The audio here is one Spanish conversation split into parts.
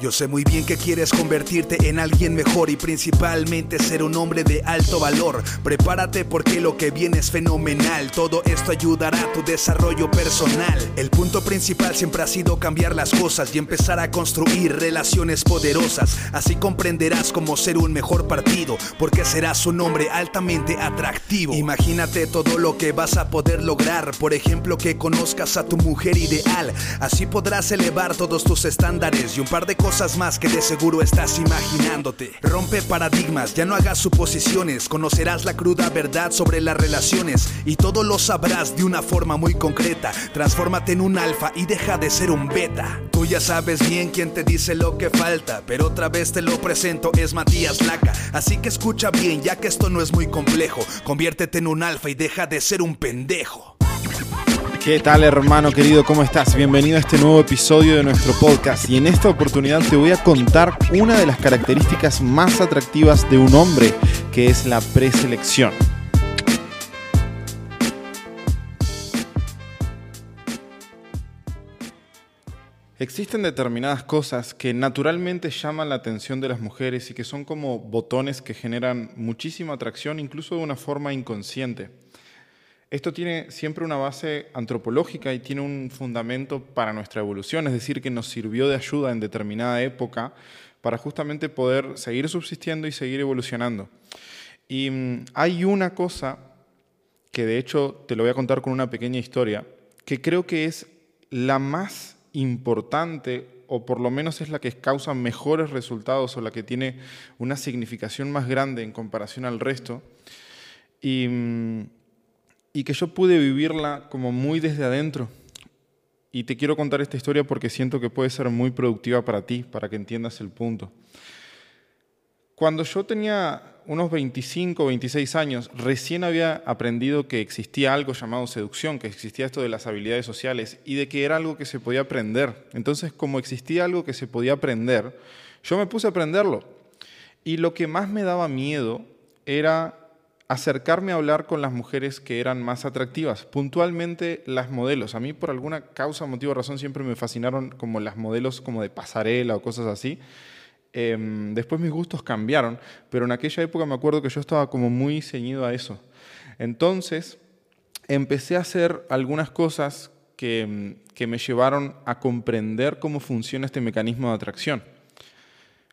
Yo sé muy bien que quieres convertirte en alguien mejor y principalmente ser un hombre de alto valor. Prepárate porque lo que viene es fenomenal. Todo esto ayudará a tu desarrollo personal. El punto principal siempre ha sido cambiar las cosas y empezar a construir relaciones poderosas. Así comprenderás cómo ser un mejor partido, porque serás un hombre altamente atractivo. Imagínate todo lo que vas a poder lograr. Por ejemplo, que conozcas a tu mujer ideal. Así podrás elevar todos tus estándares y un par de cosas más que de seguro estás imaginándote. Rompe paradigmas, ya no hagas suposiciones, conocerás la cruda verdad sobre las relaciones y todo lo sabrás de una forma muy concreta. Transfórmate en un alfa y deja de ser un beta. Tú ya sabes bien quién te dice lo que falta, pero otra vez te lo presento, es Matías Laca. Así que escucha bien, ya que esto no es muy complejo. Conviértete en un alfa y deja de ser un pendejo. ¿Qué tal hermano querido? ¿Cómo estás? Bienvenido a este nuevo episodio de nuestro podcast y en esta oportunidad te voy a contar una de las características más atractivas de un hombre, que es la preselección. Existen determinadas cosas que naturalmente llaman la atención de las mujeres y que son como botones que generan muchísima atracción, incluso de una forma inconsciente. Esto tiene siempre una base antropológica y tiene un fundamento para nuestra evolución, es decir, que nos sirvió de ayuda en determinada época para justamente poder seguir subsistiendo y seguir evolucionando. Y mm, hay una cosa que de hecho te lo voy a contar con una pequeña historia, que creo que es la más importante o por lo menos es la que causa mejores resultados o la que tiene una significación más grande en comparación al resto. Y mm, y que yo pude vivirla como muy desde adentro. Y te quiero contar esta historia porque siento que puede ser muy productiva para ti, para que entiendas el punto. Cuando yo tenía unos 25 o 26 años, recién había aprendido que existía algo llamado seducción, que existía esto de las habilidades sociales y de que era algo que se podía aprender. Entonces, como existía algo que se podía aprender, yo me puse a aprenderlo. Y lo que más me daba miedo era acercarme a hablar con las mujeres que eran más atractivas, puntualmente las modelos. A mí por alguna causa, motivo razón siempre me fascinaron como las modelos como de pasarela o cosas así. Em, después mis gustos cambiaron, pero en aquella época me acuerdo que yo estaba como muy ceñido a eso. Entonces empecé a hacer algunas cosas que, que me llevaron a comprender cómo funciona este mecanismo de atracción.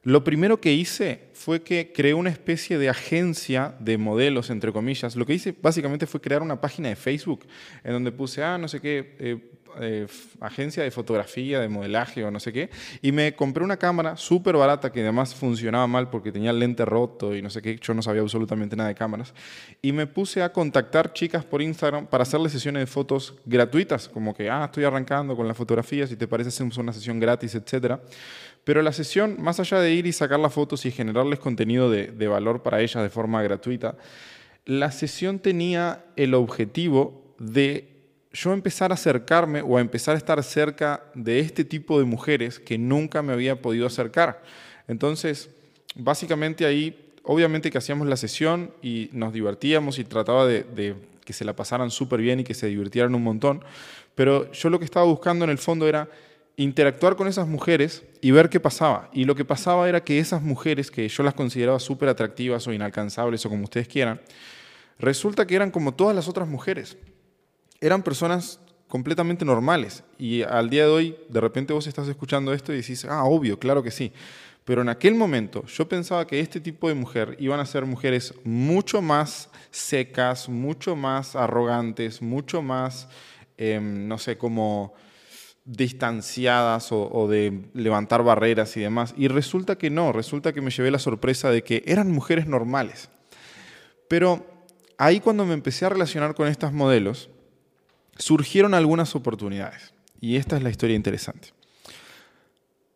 Lo primero que hice fue que creé una especie de agencia de modelos, entre comillas. Lo que hice básicamente fue crear una página de Facebook en donde puse, ah, no sé qué, eh, eh, agencia de fotografía, de modelaje o no sé qué, y me compré una cámara súper barata que además funcionaba mal porque tenía el lente roto y no sé qué, yo no sabía absolutamente nada de cámaras, y me puse a contactar chicas por Instagram para hacerles sesiones de fotos gratuitas, como que, ah, estoy arrancando con la fotografía, si te parece hacemos una sesión gratis, etcétera. Pero la sesión, más allá de ir y sacar las fotos y generarles contenido de, valor para ellas de forma gratuita, la sesión tenía el objetivo de yo empezar a acercarme o a empezar a estar cerca de este tipo de mujeres que nunca me había podido acercar. Entonces, básicamente ahí, obviamente que hacíamos la sesión y nos divertíamos y trataba de, de que se la pasaran súper bien y que se divirtieran un montón, pero yo lo que estaba buscando en el fondo era interactuar con esas mujeres y ver qué pasaba. Y lo que pasaba era que esas mujeres, que yo las consideraba súper atractivas o inalcanzables o como ustedes quieran, resulta que eran como todas las otras mujeres. Eran personas completamente normales. Y al día de hoy, de repente vos estás escuchando esto y decís, ah, obvio, claro que sí. Pero en aquel momento yo pensaba que este tipo de mujer iban a ser mujeres mucho más secas, mucho más arrogantes, mucho más, em, no sé, como distanciadas o, de levantar barreras y demás. Y resulta que no, resulta que me llevé la sorpresa de que eran mujeres normales. Pero ahí cuando me empecé a relacionar con estas modelos, surgieron algunas oportunidades. Y esta es la historia interesante.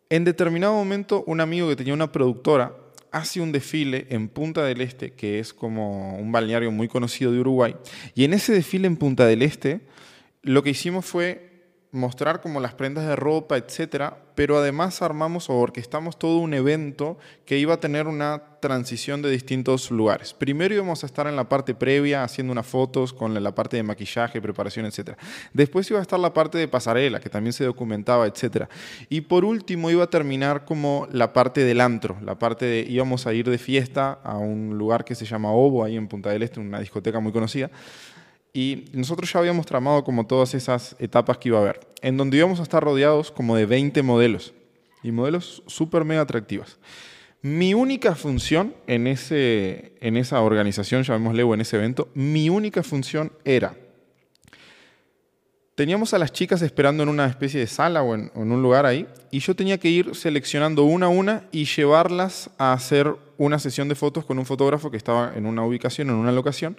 En determinado momento, un amigo que tenía una productora hace un desfile en Punta del Este, que es como un balneario muy conocido de Uruguay. Y en ese desfile en Punta del Este, lo que hicimos fue mostrar como las prendas de ropa, etcétera, pero además armamos o orquestamos todo un evento que iba a tener una transición de distintos lugares. Primero íbamos a estar en la parte previa haciendo unas fotos con la parte de maquillaje, preparación, etcétera. Después iba a estar la parte de pasarela, que también se documentaba, etcétera. Y por último iba a terminar como la parte del antro, la parte de íbamos a ir de fiesta a un lugar que se llama Obo, ahí en Punta del Este, una discoteca muy conocida y nosotros ya habíamos tramado como todas esas etapas que iba a haber, en donde íbamos a estar rodeados como de 20 modelos, y modelos súper mega atractivas. Mi única función en, ese, en esa organización, llamémosle, o en ese evento, mi única función era, teníamos a las chicas esperando en una especie de sala o en, en un lugar ahí, y yo tenía que ir seleccionando una a una y llevarlas a hacer una sesión de fotos con un fotógrafo que estaba en una ubicación, en una locación,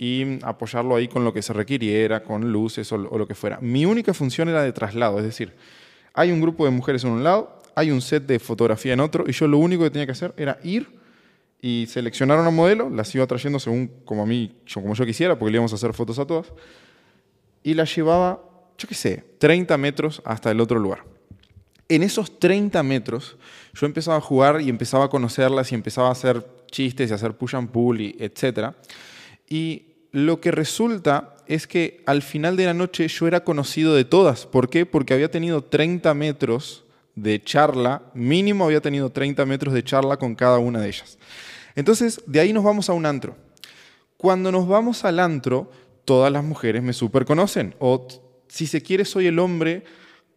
y apoyarlo ahí con lo que se requiriera, con luces o, lo que fuera. Mi única función era de traslado, es decir, hay un grupo de mujeres en un lado, hay un set de fotografía en otro, y yo lo único que tenía que hacer era ir y seleccionar una modelo, las iba trayendo según como a mí, como yo quisiera, porque le íbamos a hacer fotos a todas, y las llevaba, yo qué sé, 30 metros hasta el otro lugar. En esos 30 metros yo empezaba a jugar y empezaba a conocerlas y empezaba a hacer chistes y a hacer push and pull y etcétera. Y lo que resulta es que al final de la noche yo era conocido de todas. ¿Por qué? Porque había tenido 30 metros de charla, mínimo había tenido 30 metros de charla con cada una de ellas. Entonces, de ahí nos vamos a un antro. Cuando nos vamos al antro, todas las mujeres me super conocen. O si se quiere, soy el hombre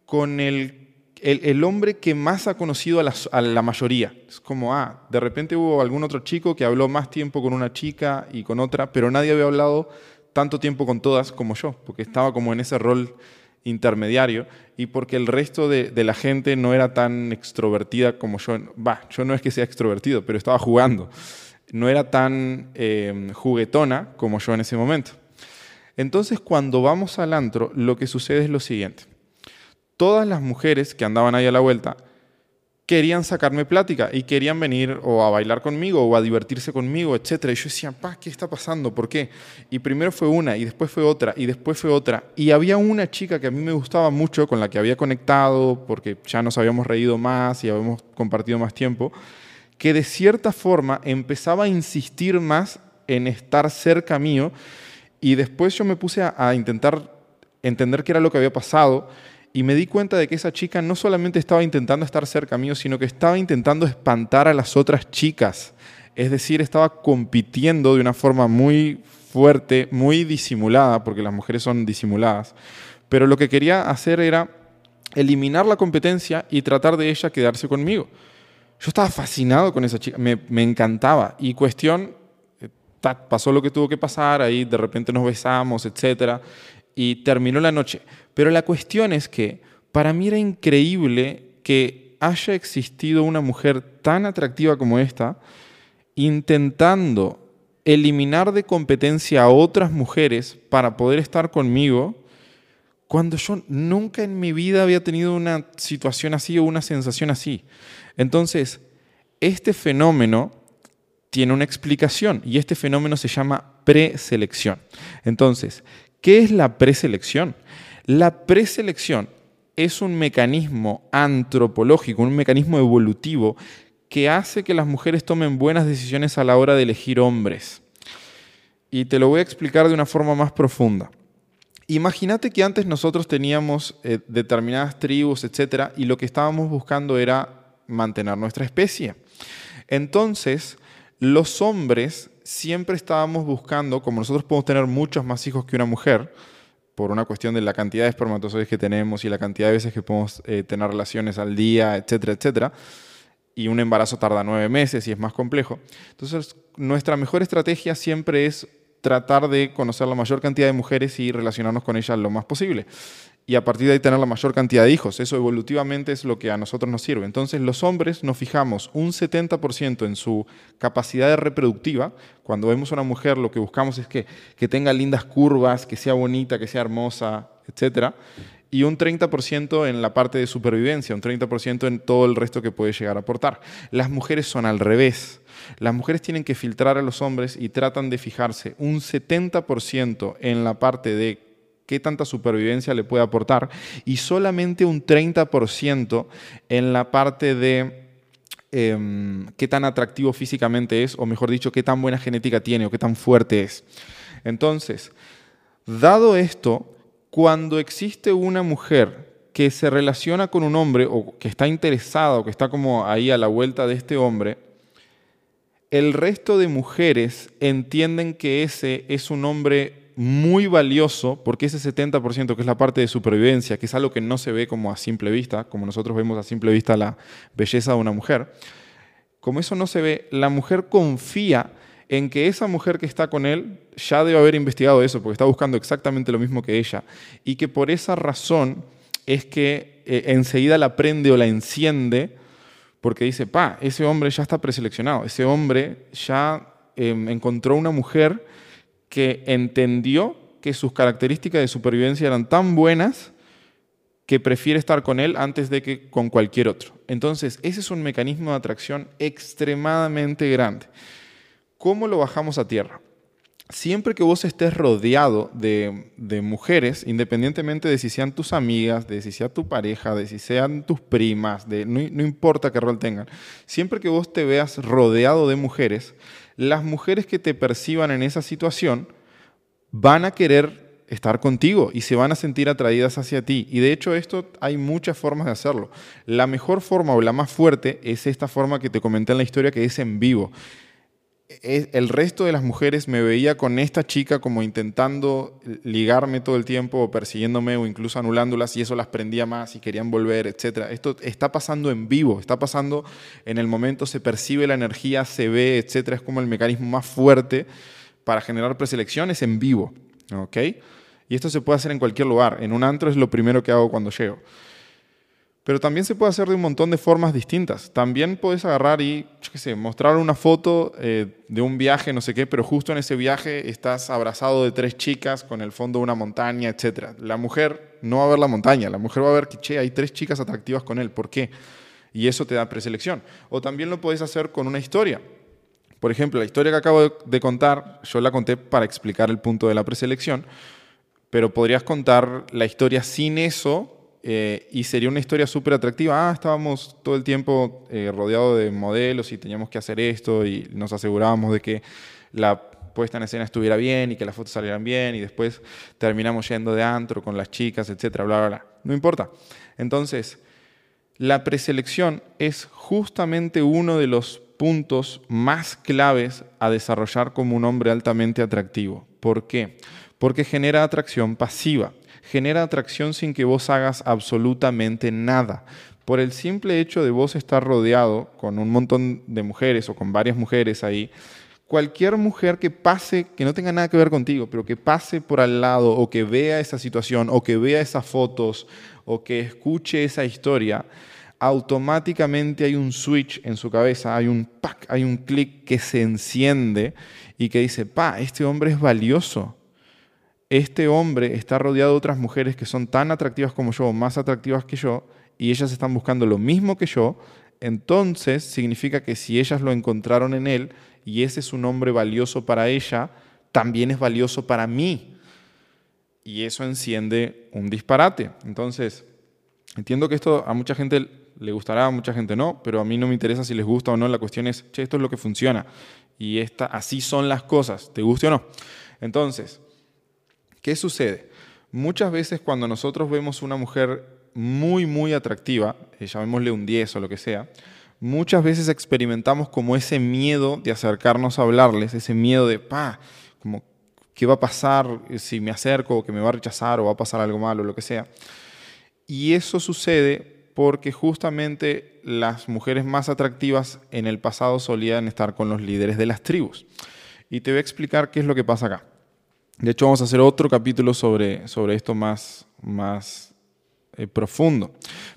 con el el, hombre que más ha conocido a la, mayoría. Es como, ah, de repente hubo algún otro chico que habló más tiempo con una chica y con otra, pero nadie había hablado tanto tiempo con todas como yo, porque estaba como en ese rol intermediario y porque el resto de, la gente no era tan extrovertida como yo. Va, yo no es que sea extrovertido, pero estaba jugando. No era tan em, juguetona como yo en ese momento. Entonces, cuando vamos al antro, lo que sucede es lo siguiente todas las mujeres que andaban ahí a la vuelta querían sacarme plática y querían venir o a bailar conmigo o a divertirse conmigo, etc. Y yo decía, pa, ¿qué está pasando? ¿Por qué? Y primero fue una y después fue otra y después fue otra. Y había una chica que a mí me gustaba mucho, con la que había conectado, porque ya nos habíamos reído más y habíamos compartido más tiempo, que de cierta forma empezaba a insistir más en estar cerca mío y después yo me puse a, a intentar entender qué era lo que había pasado y me di cuenta de que esa chica no solamente estaba intentando estar cerca mío, sino que estaba intentando espantar a las otras chicas. Es decir, estaba compitiendo de una forma muy fuerte, muy disimulada, porque las mujeres son disimuladas. Pero lo que quería hacer era eliminar la competencia y tratar de ella quedarse conmigo. Yo estaba fascinado con esa chica, me, me encantaba. Y cuestión, eh, pasó lo que tuvo que pasar, ahí de repente nos besamos, etc. Y terminó la noche. Pero la cuestión es que para mí era increíble que haya existido una mujer tan atractiva como esta, intentando eliminar de competencia a otras mujeres para poder estar conmigo, cuando yo nunca en mi vida había tenido una situación así o una sensación así. Entonces, este fenómeno tiene una explicación y este fenómeno se llama preselección. Entonces, ¿qué es la preselección? La preselección es un mecanismo antropológico, un mecanismo evolutivo que hace que las mujeres tomen buenas decisiones a la hora de elegir hombres. Y te lo voy a explicar de una forma más profunda. Imagínate que antes nosotros teníamos eh, determinadas tribus, etcétera, y lo que estábamos buscando era mantener nuestra especie. Entonces, los hombres siempre estábamos buscando, como nosotros podemos tener muchos más hijos que una mujer, por una cuestión de la cantidad de espermatozoides que tenemos y la cantidad de veces que podemos eh, tener relaciones al día, etcétera, etcétera. Y un embarazo tarda nueve meses y es más complejo. Entonces, nuestra mejor estrategia siempre es tratar de conocer la mayor cantidad de mujeres y relacionarnos con ellas lo más posible y a partir de ahí tener la mayor cantidad de hijos. Eso evolutivamente es lo que a nosotros nos sirve. Entonces los hombres nos fijamos un 70% en su capacidad reproductiva. Cuando vemos a una mujer lo que buscamos es que, que tenga lindas curvas, que sea bonita, que sea hermosa, etc. Y un 30% en la parte de supervivencia, un 30% en todo el resto que puede llegar a aportar. Las mujeres son al revés. Las mujeres tienen que filtrar a los hombres y tratan de fijarse un 70% en la parte de qué tanta supervivencia le puede aportar y solamente un 30% en la parte de em, qué tan atractivo físicamente es, o mejor dicho, qué tan buena genética tiene o qué tan fuerte es. Entonces, dado esto, cuando existe una mujer que se relaciona con un hombre o que está interesada o que está como ahí a la vuelta de este hombre, el resto de mujeres entienden que ese es un hombre muy valioso porque ese 70% que es la parte de supervivencia, que es algo que no se ve como a simple vista, como nosotros vemos a simple vista la belleza de una mujer, como eso no se ve, la mujer confía en que esa mujer que está con él ya debe haber investigado eso, porque está buscando exactamente lo mismo que ella, y que por esa razón es que eh, enseguida la prende o la enciende, porque dice, pa, ese hombre ya está preseleccionado, ese hombre ya em, encontró una mujer que entendió que sus características de supervivencia eran tan buenas que prefiere estar con él antes de que con cualquier otro. Entonces, ese es un mecanismo de atracción extremadamente grande. ¿Cómo lo bajamos a tierra? Siempre que vos estés rodeado de, mujeres, independientemente de si sean tus amigas, de si sea tu pareja, de si sean tus primas, de, no, no importa qué rol tengan, siempre que vos te veas rodeado de mujeres, las mujeres que te perciban en esa situación van a querer estar contigo y se van a sentir atraídas hacia ti. Y de hecho esto hay muchas formas de hacerlo. La mejor forma o la más fuerte es esta forma que te comenté en la historia que es en vivo el resto de las mujeres me veía con esta chica como intentando ligarme todo el tiempo o persiguiéndome o incluso anulándolas y eso las prendía más y querían volver, etc. Esto está pasando en vivo, está pasando en el momento, se percibe la energía, se ve, etc. Es como el mecanismo más fuerte para generar preselecciones en vivo. ¿ok? Y esto se puede hacer en cualquier lugar. En un antro es lo primero que hago cuando llego. Pero también se puede hacer de un montón de formas distintas. También puedes agarrar y, yo qué sé, mostrar una foto eh, de un viaje, no sé qué, pero justo en ese viaje estás abrazado de tres chicas con el fondo de una montaña, etc. La mujer no va a ver la montaña, la mujer va a ver que, che, hay tres chicas atractivas con él. ¿Por qué? Y eso te da preselección. O también lo puedes hacer con una historia. Por ejemplo, la historia que acabo de contar, yo la conté para explicar el punto de la preselección, pero podrías contar la historia sin eso eh, y sería una historia súper atractiva. Ah, estábamos todo el tiempo eh, rodeados de modelos y teníamos que hacer esto y nos asegurábamos de que la puesta en escena estuviera bien y que las fotos salieran bien y después terminamos yendo de antro con las chicas, etcétera, bla, bla, bla. No importa. Entonces, la preselección es justamente uno de los puntos más claves a desarrollar como un hombre altamente atractivo. ¿Por qué? Porque genera atracción pasiva genera atracción sin que vos hagas absolutamente nada. Por el simple hecho de vos estar rodeado con un montón de mujeres o con varias mujeres ahí, cualquier mujer que pase, que no tenga nada que ver contigo, pero que pase por al lado o que vea esa situación o que vea esas fotos o que escuche esa historia, automáticamente hay un switch en su cabeza, hay un pack, hay un clic que se enciende y que dice, pa, este hombre es valioso este hombre está rodeado de otras mujeres que son tan atractivas como yo, más atractivas que yo, y ellas están buscando lo mismo que yo, entonces significa que si ellas lo encontraron en él y ese es un hombre valioso para ella, también es valioso para mí. Y eso enciende un disparate. Entonces, entiendo que esto a mucha gente le gustará, a mucha gente no, pero a mí no me interesa si les gusta o no. La cuestión es, che, esto es lo que funciona. Y esta, así son las cosas, te guste o no. Entonces, ¿Qué sucede? Muchas veces cuando nosotros vemos una mujer muy, muy atractiva, eh, llamémosle un 10 o lo que sea, muchas veces experimentamos como ese miedo de acercarnos a hablarles, ese miedo de, pa, como, ¿qué va a pasar si me acerco o que me va a rechazar o va a pasar algo malo o lo que sea? Y eso sucede porque justamente las mujeres más atractivas en el pasado solían estar con los líderes de las tribus. Y te voy a explicar qué es lo que pasa acá. De hecho, vamos a hacer otro capítulo sobre, sobre esto más, más eh, profundo.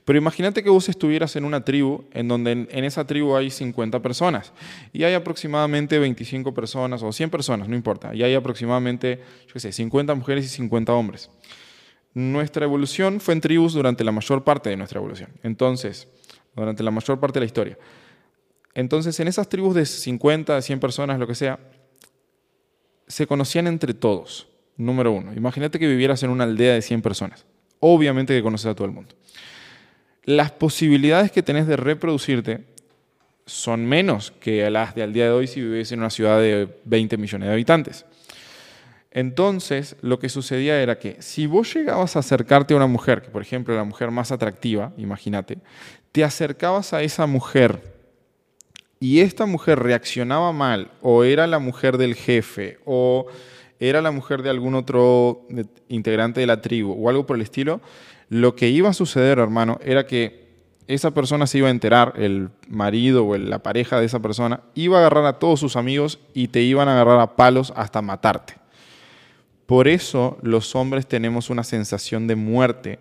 Pero imagínate que vos estuvieras en una tribu en donde en, esa tribu hay 50 personas y hay aproximadamente 25 personas o 100 personas, no importa, y hay aproximadamente, yo qué sé, 50 mujeres y 50 hombres. Nuestra evolución fue en tribus durante la mayor parte de nuestra evolución. Entonces, durante la mayor parte de la historia. Entonces, en esas tribus de 50, 100 personas, lo que sea, se conocían entre todos. Número uno, imagínate que vivieras en una aldea de 100 personas. Obviamente que conoces a todo el mundo. Las posibilidades que tenés de reproducirte son menos que las de al día de hoy si viviese en una ciudad de 20 millones de habitantes. Entonces, lo que sucedía era que si vos llegabas a acercarte a una mujer, que por ejemplo la mujer más atractiva, imagínate, te acercabas a esa mujer y esta mujer reaccionaba mal, o era la mujer del jefe, o era la mujer de algún otro integrante de la tribu, o algo por el estilo, lo que iba a suceder, hermano, era que esa persona se iba a enterar, el marido o la pareja de esa persona, iba a agarrar a todos sus amigos y te iban a agarrar a palos hasta matarte. Por eso los hombres tenemos una sensación de muerte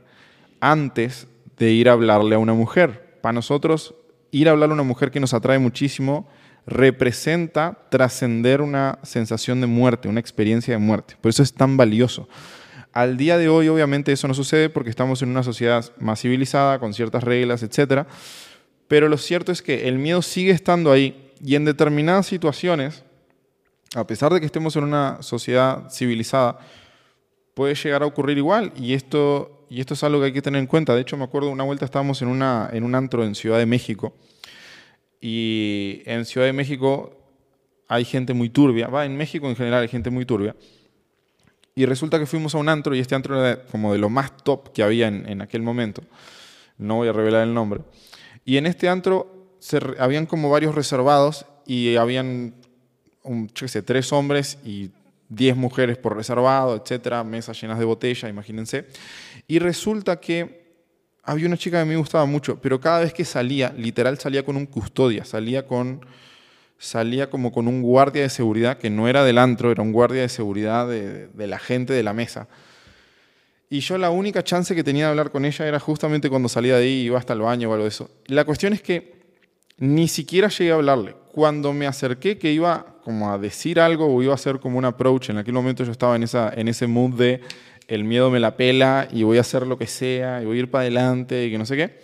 antes de ir a hablarle a una mujer. Para nosotros ir a hablar a una mujer que nos atrae muchísimo representa trascender una sensación de muerte, una experiencia de muerte. Por eso es tan valioso. Al día de hoy, obviamente, eso no sucede porque estamos en una sociedad más civilizada, con ciertas reglas, etc. Pero lo cierto es que el miedo sigue estando ahí y en determinadas situaciones, a pesar de que estemos en una sociedad civilizada, puede llegar a ocurrir igual. Y esto y esto es algo que hay que tener en cuenta. De hecho, me acuerdo una vuelta estábamos en, una, en un antro en Ciudad de México. Y en Ciudad de México hay gente muy turbia. Va, en México en general hay gente muy turbia. Y resulta que fuimos a un antro y este antro era como de lo más top que había en, en aquel momento. No voy a revelar el nombre. Y en este antro se, habían como varios reservados y habían, un, yo sé, tres hombres y 10 mujeres por reservado, etcétera, mesas llenas de botella, imagínense. Y resulta que había una chica que me gustaba mucho, pero cada vez que salía, literal salía con un custodia, salía con salía como con un guardia de seguridad que no era del antro, era un guardia de seguridad de, de la gente de la mesa. Y yo la única chance que tenía de hablar con ella era justamente cuando salía de ahí, iba hasta el baño o algo de eso. La cuestión es que ni siquiera llegué a hablarle. Cuando me acerqué que iba como a decir algo o iba a hacer como un approach, en aquel momento yo estaba en, esa, en ese mood de el miedo me la pela y voy a hacer lo que sea y voy a ir para adelante y que no sé qué,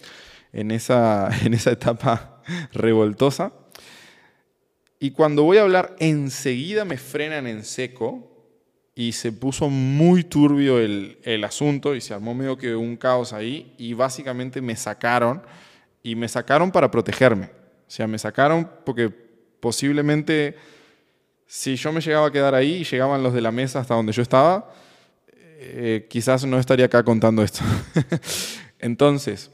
en esa, en esa etapa revoltosa. Y cuando voy a hablar, enseguida me frenan en seco y se puso muy turbio el, el asunto y se armó medio que un caos ahí y básicamente me sacaron y me sacaron para protegerme. O sea, me sacaron porque posiblemente si yo me llegaba a quedar ahí y llegaban los de la mesa hasta donde yo estaba, eh, quizás no estaría acá contando esto. Entonces,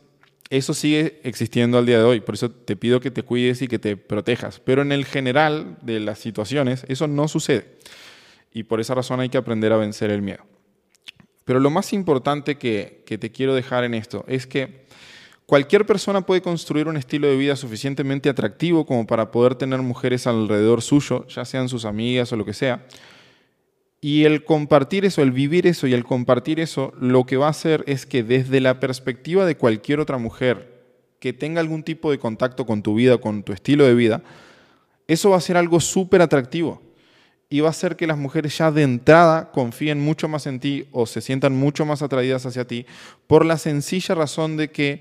eso sigue existiendo al día de hoy, por eso te pido que te cuides y que te protejas. Pero en el general de las situaciones, eso no sucede. Y por esa razón hay que aprender a vencer el miedo. Pero lo más importante que, que te quiero dejar en esto es que Cualquier persona puede construir un estilo de vida suficientemente atractivo como para poder tener mujeres alrededor suyo, ya sean sus amigas o lo que sea. Y el compartir eso, el vivir eso y el compartir eso, lo que va a hacer es que desde la perspectiva de cualquier otra mujer que tenga algún tipo de contacto con tu vida, con tu estilo de vida, eso va a ser algo súper atractivo. Y va a hacer que las mujeres ya de entrada confíen mucho más en ti o se sientan mucho más atraídas hacia ti por la sencilla razón de que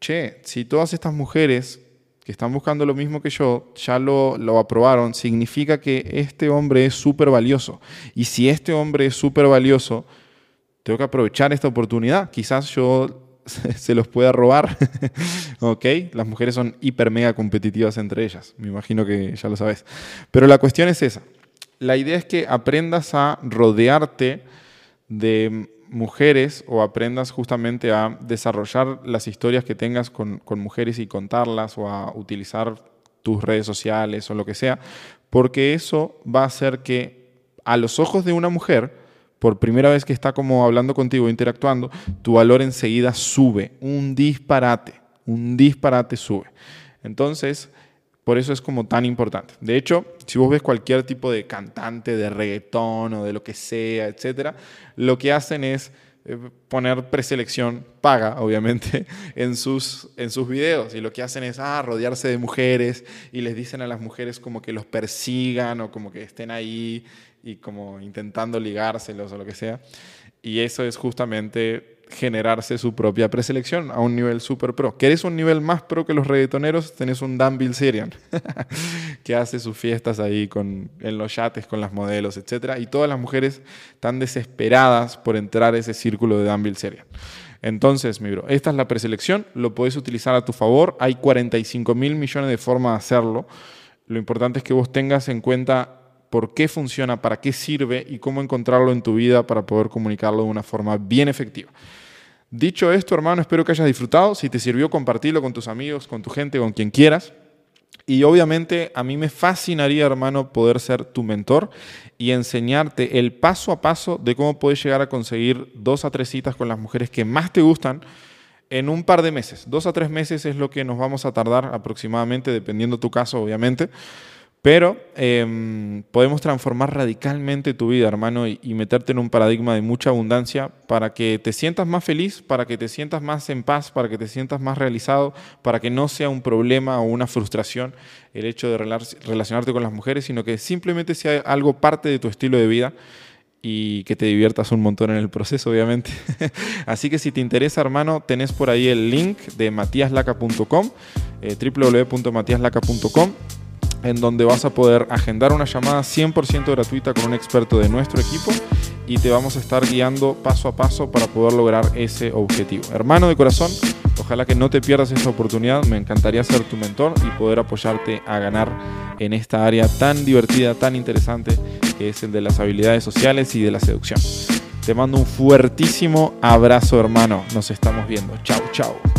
che, si todas estas mujeres que están buscando lo mismo que yo ya lo, lo aprobaron, significa que este hombre es súper valioso. Y si este hombre es súper valioso, tengo que aprovechar esta oportunidad. Quizás yo se los pueda robar. ¿Ok? Las mujeres son hiper mega competitivas entre ellas. Me imagino que ya lo sabes. Pero la cuestión es esa. La idea es que aprendas a rodearte de mujeres o aprendas justamente a desarrollar las historias que tengas con, mujeres y contarlas o a utilizar tus redes sociales o lo que sea, porque eso va a hacer que a los ojos de una mujer, por primera vez que está como hablando contigo, interactuando, tu valor enseguida sube, un disparate, un disparate sube. Entonces, por eso es como tan importante. De hecho, si vos ves cualquier tipo de cantante de reggaetón o de lo que sea, etcétera, lo que hacen es eh, poner preselección paga, obviamente, en sus, en sus videos. Y lo que hacen es ah, rodearse de mujeres y les dicen a las mujeres como que los persigan o como que estén ahí y como intentando ligárselos o lo que sea. Y eso es justamente generarse su propia preselección a un nivel super pro. ¿Querés un nivel más pro que los reggaetoneros? Tenés un Dan Bilzerian que hace sus fiestas ahí con, en los yates con las modelos, etc. Y todas las mujeres están desesperadas por entrar a ese círculo de Dan Bilzerian. Entonces, mi bro, esta es la preselección, lo puedes utilizar a tu favor. Hay 45 mil millones de formas de hacerlo. Lo importante es que vos tengas en cuenta por qué funciona, para qué sirve y cómo encontrarlo en tu vida para poder comunicarlo de una forma bien efectiva. Dicho esto, hermano, espero que hayas disfrutado. Si te sirvió, compartirlo con tus amigos, con tu gente, con quien quieras. Y obviamente a mí me fascinaría, hermano, poder ser tu mentor y enseñarte el paso a paso de cómo puedes llegar a conseguir dos a tres citas con las mujeres que más te gustan en un par de meses. Dos a tres meses es lo que nos vamos a tardar aproximadamente, dependiendo tu caso, obviamente. Pero em, podemos transformar radicalmente tu vida, hermano, y, meterte en un paradigma de mucha abundancia para que te sientas más feliz, para que te sientas más en paz, para que te sientas más realizado, para que no sea un problema o una frustración el hecho de relacionarte con las mujeres, sino que simplemente sea algo parte de tu estilo de vida y que te diviertas un montón en el proceso, obviamente. Así que si te interesa, hermano, tenés por ahí el link de matiaslaca.com, eh, www.matiaslaca.com en donde vas a poder agendar una llamada 100% gratuita con un experto de nuestro equipo y te vamos a estar guiando paso a paso para poder lograr ese objetivo. Hermano de corazón, ojalá que no te pierdas esta oportunidad, me encantaría ser tu mentor y poder apoyarte a ganar en esta área tan divertida, tan interesante que es el de las habilidades sociales y de la seducción. Te mando un fuertísimo abrazo hermano, nos estamos viendo. Chao, chao.